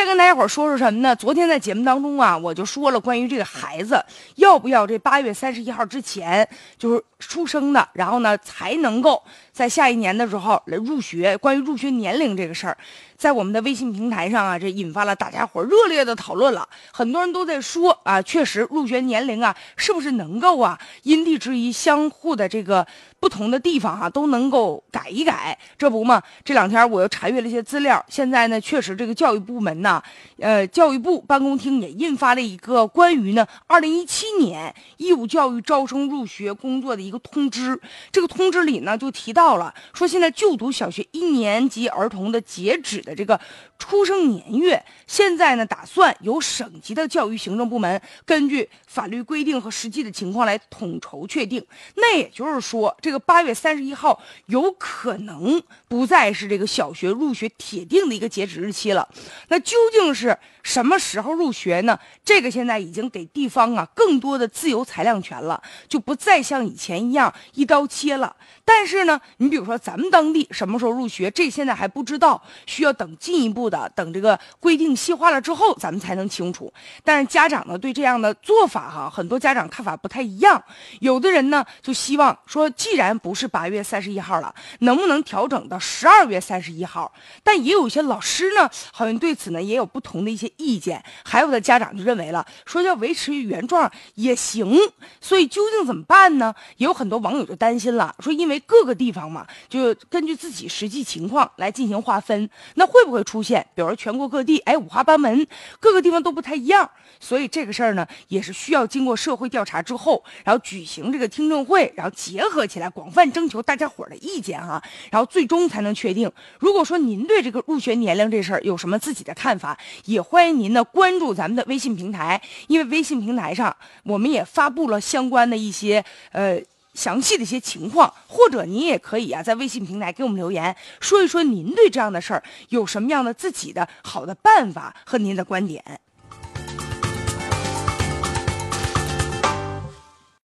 再跟大家伙说说什么呢？昨天在节目当中啊，我就说了关于这个孩子要不要这八月三十一号之前就是出生的，然后呢才能够在下一年的时候来入学。关于入学年龄这个事儿，在我们的微信平台上啊，这引发了大家伙热烈的讨论了。很多人都在说啊，确实入学年龄啊，是不是能够啊因地制宜，相互的这个不同的地方哈都能够改一改？这不嘛，这两天我又查阅了一些资料，现在呢，确实这个教育部门呢，啊呃，教育部办公厅也印发了一个关于呢二零一七年义务教育招生入学工作的一个通知。这个通知里呢就提到了，说现在就读小学一年级儿童的截止的这个出生年月，现在呢打算由省级的教育行政部门根据法律规定和实际的情况来统筹确定。那也就是说，这个八月三十一号有可能不再是这个小学入学铁定的一个截止日期了。那究竟是什么时候入学呢？这个现在已经给地方啊更多的自由裁量权了，就不再像以前一样一刀切了。但是呢，你比如说咱们当地什么时候入学，这现在还不知道，需要等进一步的，等这个规定细化了之后，咱们才能清楚。但是家长呢对这样的做法哈，很多家长看法不太一样。有的人呢就希望说，既然不是八月三十一号了，能不能调整到十二月三十一号？但也有一些老师呢，好像对此呢也有不同的一些意见。还有的家长就认为了，说要维持原状也行。所以究竟怎么办呢？也有很多网友就担心了，说因为各个地方嘛，就根据自己实际情况来进行划分，那会不会出现，比如说全国各地，哎，五花八门，各个地方都不太一样？所以这个事儿呢，也是需要经过社会调查之后，然后举行这个听证会，然后结合起来，广泛征求大家伙的意见哈，然后最终才能确定。如果说您对这个入学年龄这事儿有什么自己的看办法，也欢迎您呢关注咱们的微信平台，因为微信平台上我们也发布了相关的一些呃。详细的一些情况，或者您也可以啊，在微信平台给我们留言，说一说您对这样的事儿有什么样的自己的好的办法和您的观点。